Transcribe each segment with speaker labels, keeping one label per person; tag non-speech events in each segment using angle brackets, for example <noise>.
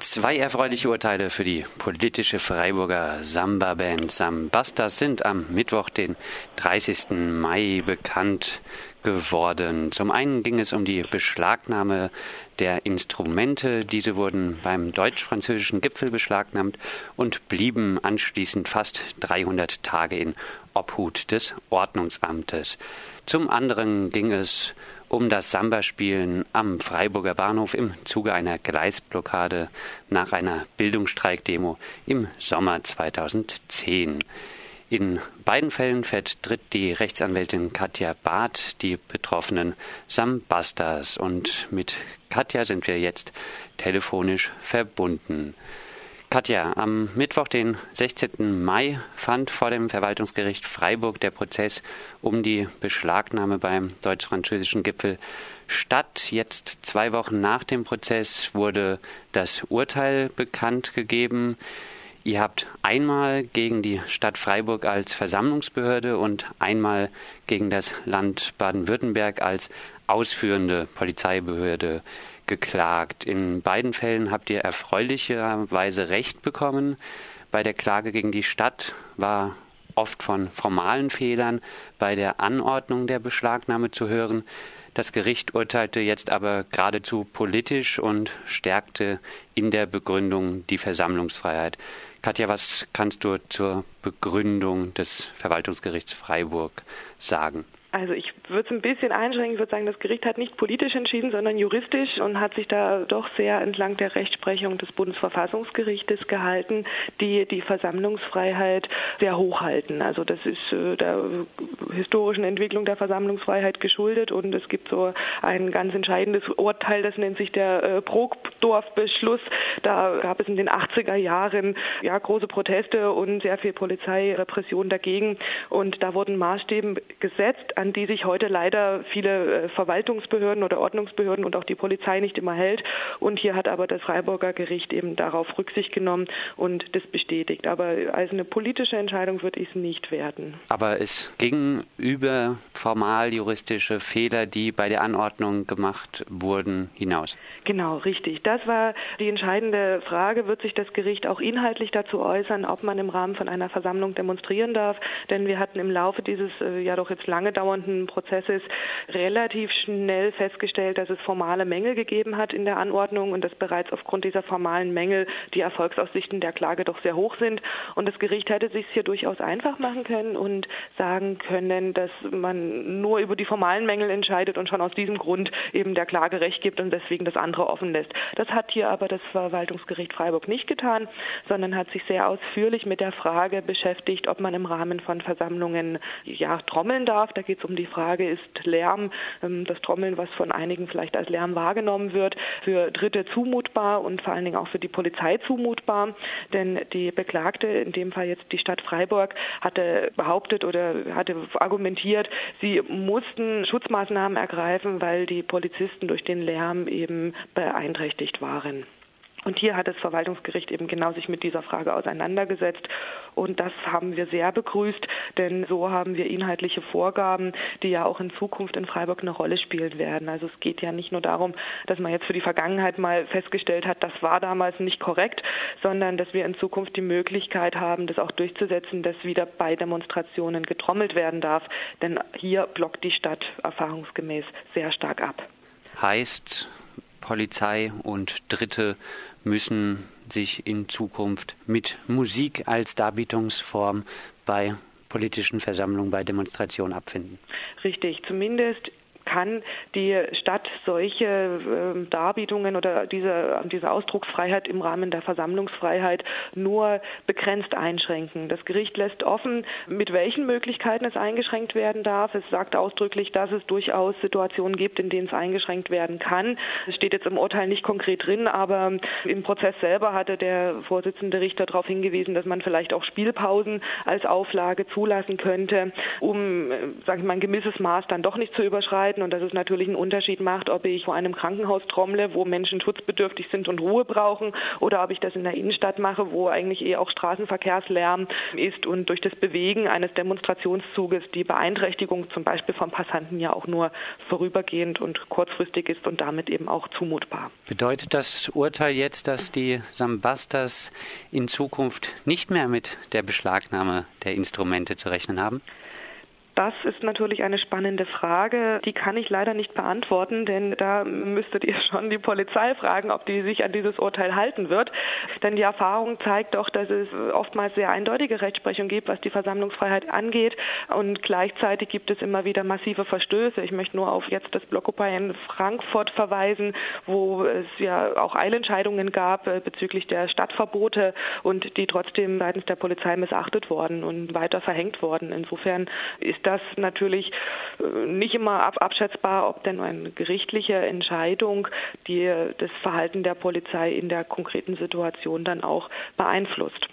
Speaker 1: Zwei erfreuliche Urteile für die politische Freiburger Samba-Band Sambastas sind am Mittwoch, den 30. Mai, bekannt geworden. Zum einen ging es um die Beschlagnahme der Instrumente. Diese wurden beim deutsch-französischen Gipfel beschlagnahmt und blieben anschließend fast 300 Tage in Obhut des Ordnungsamtes. Zum anderen ging es um das Samba-Spielen am Freiburger Bahnhof im Zuge einer Gleisblockade nach einer Bildungsstreikdemo im Sommer 2010. In beiden Fällen vertritt die Rechtsanwältin Katja Barth die betroffenen Sambastas und mit Katja sind wir jetzt telefonisch verbunden. Katja, am Mittwoch, den 16. Mai, fand vor dem Verwaltungsgericht Freiburg der Prozess um die Beschlagnahme beim deutsch-französischen Gipfel statt. Jetzt zwei Wochen nach dem Prozess wurde das Urteil bekannt gegeben. Ihr habt einmal gegen die Stadt Freiburg als Versammlungsbehörde und einmal gegen das Land Baden-Württemberg als ausführende Polizeibehörde geklagt. In beiden Fällen habt ihr erfreulicherweise Recht bekommen. Bei der Klage gegen die Stadt war oft von formalen Fehlern bei der Anordnung der Beschlagnahme zu hören. Das Gericht urteilte jetzt aber geradezu politisch und stärkte in der Begründung die Versammlungsfreiheit. Katja, was kannst du zur Begründung des Verwaltungsgerichts Freiburg sagen?
Speaker 2: Also ich würde es ein bisschen einschränken. Ich würde sagen, das Gericht hat nicht politisch entschieden, sondern juristisch und hat sich da doch sehr entlang der Rechtsprechung des Bundesverfassungsgerichtes gehalten, die die Versammlungsfreiheit sehr hoch halten. Also das ist äh, der historischen Entwicklung der Versammlungsfreiheit geschuldet und es gibt so ein ganz entscheidendes Urteil, das nennt sich der äh, Brokdorf-Beschluss. Da gab es in den 80er Jahren ja große Proteste und sehr viel Polizeirepression dagegen und da wurden Maßstäbe gesetzt an die sich heute leider viele äh, Verwaltungsbehörden oder Ordnungsbehörden und auch die Polizei nicht immer hält. Und hier hat aber das Freiburger Gericht eben darauf Rücksicht genommen und das bestätigt. Aber als eine politische Entscheidung würde ich es nicht werden.
Speaker 1: Aber es ging über formal juristische Fehler, die bei der Anordnung gemacht wurden, hinaus.
Speaker 2: Genau, richtig. Das war die entscheidende Frage. Wird sich das Gericht auch inhaltlich dazu äußern, ob man im Rahmen von einer Versammlung demonstrieren darf? Denn wir hatten im Laufe dieses äh, ja doch jetzt lange dauernden dauernden Prozesses relativ schnell festgestellt, dass es formale Mängel gegeben hat in der Anordnung und dass bereits aufgrund dieser formalen Mängel die Erfolgsaussichten der Klage doch sehr hoch sind. Und das Gericht hätte sich hier durchaus einfach machen können und sagen können, dass man nur über die formalen Mängel entscheidet und schon aus diesem Grund eben der Klage Recht gibt und deswegen das andere offen lässt. Das hat hier aber das Verwaltungsgericht Freiburg nicht getan, sondern hat sich sehr ausführlich mit der Frage beschäftigt, ob man im Rahmen von Versammlungen ja trommeln darf. Da geht geht es um die Frage, ist Lärm, ähm, das Trommeln, was von einigen vielleicht als Lärm wahrgenommen wird, für Dritte zumutbar und vor allen Dingen auch für die Polizei zumutbar. Denn die Beklagte, in dem Fall jetzt die Stadt Freiburg, hatte behauptet oder hatte argumentiert, sie mussten Schutzmaßnahmen ergreifen, weil die Polizisten durch den Lärm eben beeinträchtigt waren. Und hier hat das Verwaltungsgericht eben genau sich mit dieser Frage auseinandergesetzt. Und das haben wir sehr begrüßt, denn so haben wir inhaltliche Vorgaben, die ja auch in Zukunft in Freiburg eine Rolle spielen werden. Also es geht ja nicht nur darum, dass man jetzt für die Vergangenheit mal festgestellt hat, das war damals nicht korrekt, sondern dass wir in Zukunft die Möglichkeit haben, das auch durchzusetzen, dass wieder bei Demonstrationen getrommelt werden darf. Denn hier blockt die Stadt erfahrungsgemäß sehr stark ab.
Speaker 1: Heißt, Polizei und Dritte müssen sich in Zukunft mit Musik als Darbietungsform bei politischen Versammlungen, bei Demonstrationen abfinden.
Speaker 2: Richtig, zumindest kann die Stadt solche äh, Darbietungen oder diese, diese Ausdrucksfreiheit im Rahmen der Versammlungsfreiheit nur begrenzt einschränken. Das Gericht lässt offen, mit welchen Möglichkeiten es eingeschränkt werden darf. Es sagt ausdrücklich, dass es durchaus Situationen gibt, in denen es eingeschränkt werden kann. Es steht jetzt im Urteil nicht konkret drin, aber im Prozess selber hatte der Vorsitzende Richter darauf hingewiesen, dass man vielleicht auch Spielpausen als Auflage zulassen könnte, um, äh, sage ich mal, ein gewisses Maß dann doch nicht zu überschreiten halten und dass es natürlich einen Unterschied macht, ob ich vor einem Krankenhaus trommle, wo Menschen schutzbedürftig sind und Ruhe brauchen, oder ob ich das in der Innenstadt mache, wo eigentlich eh auch Straßenverkehrslärm ist und durch das Bewegen eines Demonstrationszuges die Beeinträchtigung zum Beispiel von Passanten ja auch nur vorübergehend und kurzfristig ist und damit eben auch zumutbar.
Speaker 1: Bedeutet das Urteil jetzt, dass die Sambastas in Zukunft nicht mehr mit der Beschlagnahme der Instrumente zu rechnen haben?
Speaker 2: Das ist natürlich eine spannende Frage. Die kann ich leider nicht beantworten, denn da müsstet ihr schon die Polizei fragen, ob die sich an dieses Urteil halten wird. Denn die Erfahrung zeigt doch, dass es oftmals sehr eindeutige Rechtsprechung gibt, was die Versammlungsfreiheit angeht. Und gleichzeitig gibt es immer wieder massive Verstöße. Ich möchte nur auf jetzt das Blockupy in Frankfurt verweisen, wo es ja auch Eilentscheidungen gab äh, bezüglich der Stadtverbote und die trotzdem seitens der Polizei missachtet worden und weiter verhängt worden. Insofern ist das natürlich äh, nicht immer ab abschätzbar, ob denn eine gerichtliche Entscheidung die das Verhalten der Polizei in der konkreten Situation dann auch beeinflusst.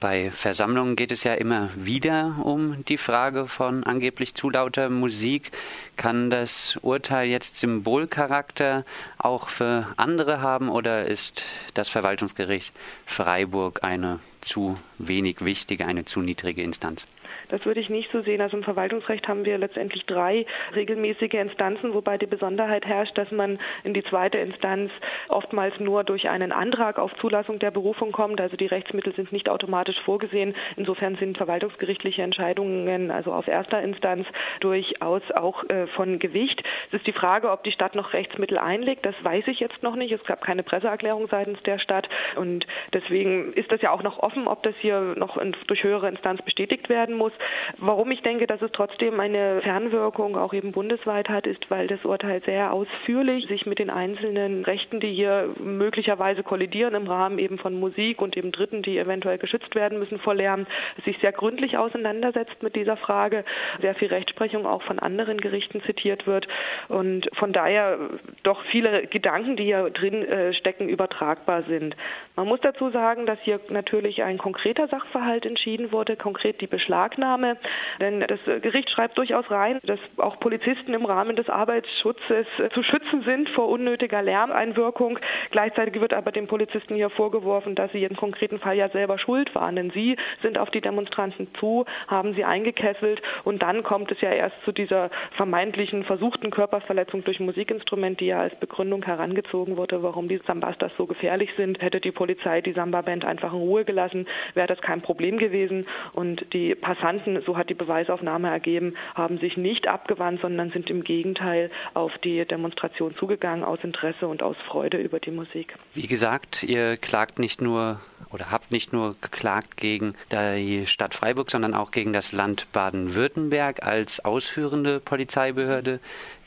Speaker 1: Bei Versammlungen geht es ja immer wieder um die Frage von angeblich zu lauter Musik. Kann das Urteil jetzt Symbolcharakter auch für andere haben oder ist das Verwaltungsgericht Freiburg eine zu wenig wichtige, eine zu niedrige Instanz?
Speaker 2: Das würde ich nicht so sehen. Also im Verwaltungsrecht haben wir letztendlich drei regelmäßige Instanzen, wobei die Besonderheit herrscht, dass man in die zweite Instanz oftmals nur durch einen Antrag auf Zulassung der Berufung kommt. Also die Rechtsmittel sind nicht automatisch vorgesehen. Insofern sind verwaltungsgerichtliche Entscheidungen, also auf erster Instanz, durchaus auch äh, von Gewicht. Es ist die Frage, ob die Stadt noch Rechtsmittel einlegt. Das weiß ich jetzt noch nicht. Es gab keine Presseerklärung seitens der Stadt. Und deswegen ist das ja auch noch offen, ob das hier noch durch höhere Instanz bestätigt werden muss. Warum ich denke, dass es trotzdem eine Fernwirkung auch eben bundesweit hat, ist, weil das Urteil sehr ausführlich sich mit den einzelnen Rechten, die hier möglicherweise kollidieren im Rahmen eben von Musik und eben Dritten, die eventuell geschützt werden müssen vor Lärm, sich sehr gründlich auseinandersetzt mit dieser Frage, sehr viel Rechtsprechung auch von anderen Gerichten zitiert wird und von daher doch viele Gedanken, die hier drin äh, stecken, übertragbar sind. Man muss dazu sagen, dass hier natürlich ein konkreter Sachverhalt entschieden wurde, konkret die Beschlagnahme denn das Gericht schreibt durchaus rein, dass auch Polizisten im Rahmen des Arbeitsschutzes zu schützen sind vor unnötiger Lärmeinwirkung. Gleichzeitig wird aber den Polizisten hier vorgeworfen, dass sie im konkreten Fall ja selber schuld waren, denn sie sind auf die Demonstranten zu, haben sie eingekesselt und dann kommt es ja erst zu dieser vermeintlichen versuchten Körperverletzung durch Musikinstrument, die ja als Begründung herangezogen wurde, warum die Sambastas so gefährlich sind. Hätte die Polizei die Samba-Band einfach in Ruhe gelassen, wäre das kein Problem gewesen und die Passanten so hat die Beweisaufnahme ergeben, haben sich nicht abgewandt, sondern sind im Gegenteil auf die Demonstration zugegangen aus Interesse und aus Freude über die Musik.
Speaker 1: Wie gesagt, ihr klagt nicht nur oder habt nicht nur geklagt gegen die Stadt Freiburg, sondern auch gegen das Land Baden-Württemberg als ausführende Polizeibehörde.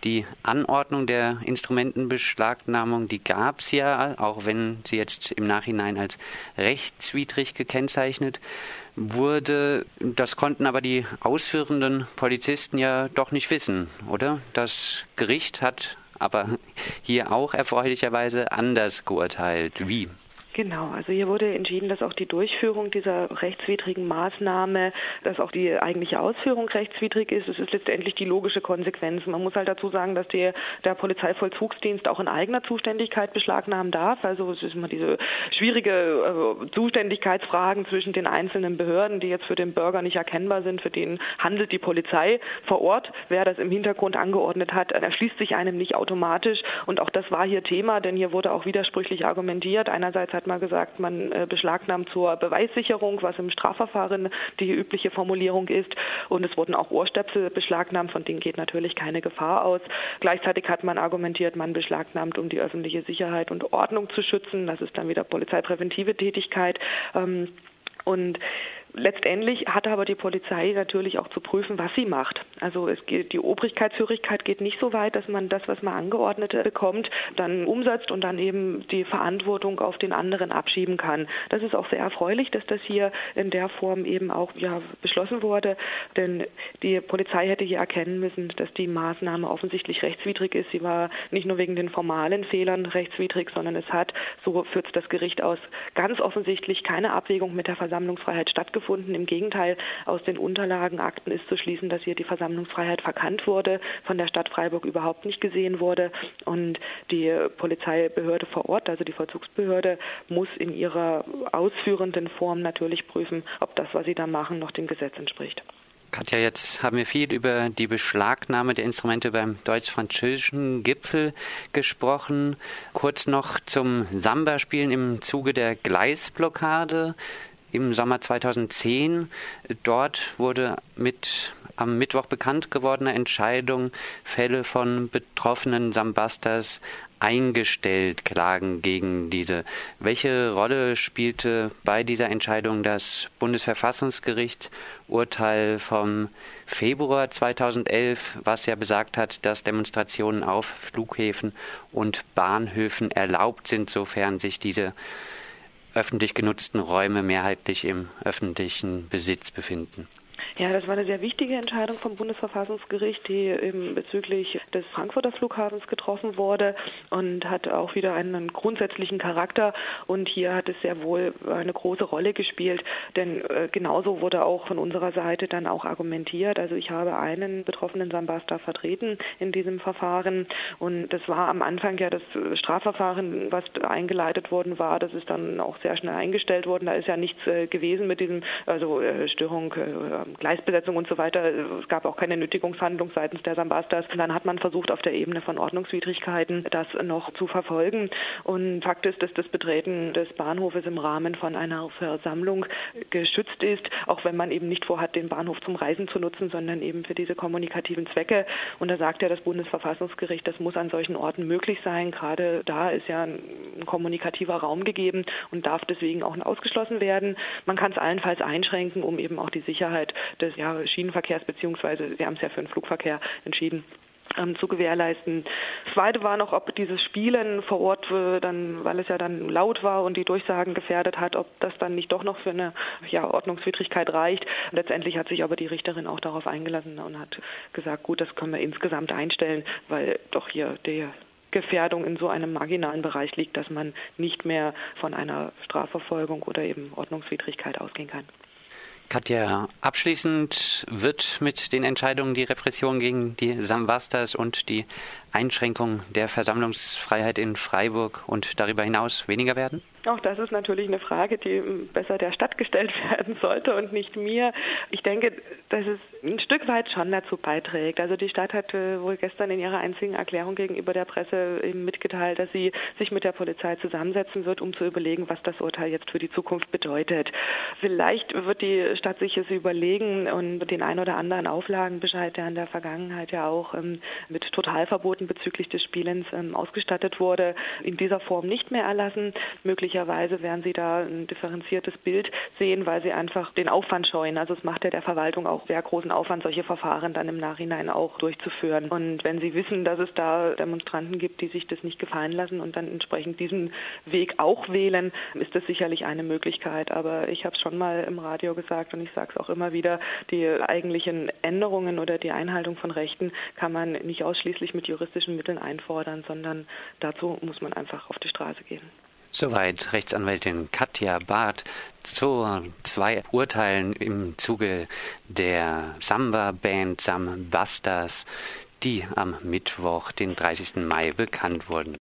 Speaker 1: Die Anordnung der Instrumentenbeschlagnahmung, die gab es ja, auch wenn sie jetzt im Nachhinein als rechtswidrig gekennzeichnet wurde. Das konnten aber die ausführenden Polizisten ja doch nicht wissen, oder? Das Gericht hat aber hier auch erfreulicherweise anders geurteilt. Wie?
Speaker 2: Genau, also hier wurde entschieden, dass auch die Durchführung dieser rechtswidrigen Maßnahme, dass auch die eigentliche Ausführung rechtswidrig ist. Es ist letztendlich die logische Konsequenz. Man muss halt dazu sagen, dass die, der Polizeivollzugsdienst auch in eigener Zuständigkeit beschlagnahmen darf. Also es ist immer diese schwierige äh, Zuständigkeitsfragen zwischen den einzelnen Behörden, die jetzt für den Bürger nicht erkennbar sind. Für den handelt die Polizei vor Ort. Wer das im Hintergrund angeordnet hat, erschließt sich einem nicht automatisch. Und auch das war hier Thema, denn hier wurde auch widersprüchlich argumentiert. Einerseits hat hat mal gesagt, man äh, beschlagnahmt zur Beweissicherung, was im Strafverfahren die übliche Formulierung ist. Und es wurden auch Ohrstöpsel beschlagnahmt, von denen geht natürlich keine Gefahr aus. Gleichzeitig hat man argumentiert, man beschlagnahmt, um die öffentliche Sicherheit und Ordnung zu schützen. Das ist dann wieder polizeipräventive Tätigkeit. Ähm, und Letztendlich hat aber die Polizei natürlich auch zu prüfen, was sie macht. Also es geht, die Obrigkeitshörigkeit geht nicht so weit, dass man das, was man angeordnet bekommt, dann umsetzt und dann eben die Verantwortung auf den anderen abschieben kann. Das ist auch sehr erfreulich, dass das hier in der Form eben auch ja, beschlossen wurde, denn die Polizei hätte hier erkennen müssen, dass die Maßnahme offensichtlich rechtswidrig ist. Sie war nicht nur wegen den formalen Fehlern rechtswidrig, sondern es hat, so führt das Gericht aus, ganz offensichtlich keine Abwägung mit der Versammlungsfreiheit stattgefunden stattgefunden. Im Gegenteil, aus den Unterlagen, Akten ist zu schließen, dass hier die Versammlung Versammlungsfreiheit verkannt wurde, von der Stadt Freiburg überhaupt nicht gesehen wurde. Und die Polizeibehörde vor Ort, also die Vollzugsbehörde, muss in ihrer ausführenden Form natürlich prüfen, ob das, was sie da machen, noch dem Gesetz entspricht.
Speaker 1: Katja, jetzt haben wir viel über die Beschlagnahme der Instrumente beim deutsch-französischen Gipfel gesprochen. Kurz noch zum Samba-Spielen im Zuge der Gleisblockade im Sommer 2010. Dort wurde mit am Mittwoch bekannt gewordener Entscheidung Fälle von betroffenen Sambastas eingestellt, Klagen gegen diese. Welche Rolle spielte bei dieser Entscheidung das Bundesverfassungsgericht Urteil vom Februar 2011, was ja besagt hat, dass Demonstrationen auf Flughäfen und Bahnhöfen erlaubt sind, sofern sich diese öffentlich genutzten Räume mehrheitlich im öffentlichen Besitz befinden.
Speaker 2: Ja, das war eine sehr wichtige Entscheidung vom Bundesverfassungsgericht, die eben bezüglich des Frankfurter Flughafens getroffen wurde und hat auch wieder einen grundsätzlichen Charakter. Und hier hat es sehr wohl eine große Rolle gespielt, denn äh, genauso wurde auch von unserer Seite dann auch argumentiert. Also ich habe einen betroffenen Sambasta vertreten in diesem Verfahren und das war am Anfang ja das Strafverfahren, was eingeleitet worden war. Das ist dann auch sehr schnell eingestellt worden. Da ist ja nichts äh, gewesen mit diesem, also äh, Störung Gleisbesetzung und so weiter. Es gab auch keine Nötigungshandlung seitens der Sambastas. Und dann hat man versucht, auf der Ebene von Ordnungswidrigkeiten das noch zu verfolgen. Und Fakt ist, dass das Betreten des Bahnhofes im Rahmen von einer Versammlung geschützt ist, auch wenn man eben nicht vorhat, den Bahnhof zum Reisen zu nutzen, sondern eben für diese kommunikativen Zwecke. Und da sagt ja das Bundesverfassungsgericht, das muss an solchen Orten möglich sein. Gerade da ist ja ein kommunikativer Raum gegeben und darf deswegen auch ausgeschlossen werden. Man kann es allenfalls einschränken, um eben auch die Sicherheit des ja, Schienenverkehrs, beziehungsweise Sie haben es ja für den Flugverkehr entschieden, ähm, zu gewährleisten. Das Zweite war noch, ob dieses Spielen vor Ort äh, dann, weil es ja dann laut war und die Durchsagen gefährdet hat, ob das dann nicht doch noch für eine ja, Ordnungswidrigkeit reicht. Letztendlich hat sich aber die Richterin auch darauf eingelassen und hat gesagt, gut, das können wir insgesamt einstellen, weil doch hier die Gefährdung in so einem marginalen Bereich liegt, dass man nicht mehr von einer Strafverfolgung oder eben Ordnungswidrigkeit ausgehen kann.
Speaker 1: Katja, abschließend wird mit den Entscheidungen die Repression gegen die Samvastas und die Einschränkung der Versammlungsfreiheit in Freiburg und darüber hinaus weniger werden?
Speaker 2: Auch das ist natürlich eine Frage, die besser der Stadt gestellt <laughs> werden sollte und nicht mir. Ich denke, dass es ein Stück weit schon dazu beiträgt. Also die Stadt hat wohl gestern in ihrer einzigen Erklärung gegenüber der Presse eben mitgeteilt, dass sie sich mit der Polizei zusammensetzen wird, um zu überlegen, was das Urteil jetzt für die Zukunft bedeutet. Vielleicht wird die Stadt sich es überlegen und den ein oder anderen Auflagenbescheid, der in der Vergangenheit ja auch ähm, mit Totalverboten bezüglich des Spielens ähm, ausgestattet wurde, in dieser Form nicht mehr erlassen. Möglicherweise werden sie da ein differenziertes Bild sehen, weil sie einfach den Aufwand scheuen. Also es macht ja der Verwaltung auch sehr großen Aufwand, solche Verfahren dann im Nachhinein auch durchzuführen. Und wenn sie wissen, dass es da Demonstranten gibt, die sich das nicht gefallen lassen und dann entsprechend diesen Weg auch wählen, ist das sicherlich eine Möglichkeit. Aber ich habe es schon mal im Radio gesagt und ich sage es auch immer wieder, die eigentlichen Änderungen oder die Einhaltung von Rechten kann man nicht ausschließlich mit juristischen Mitteln einfordern, sondern dazu muss man einfach auf die Straße gehen.
Speaker 1: Soweit Rechtsanwältin Katja Barth zu zwei Urteilen im Zuge der Samba-Band Sambastas, die am Mittwoch, den 30. Mai, bekannt wurden.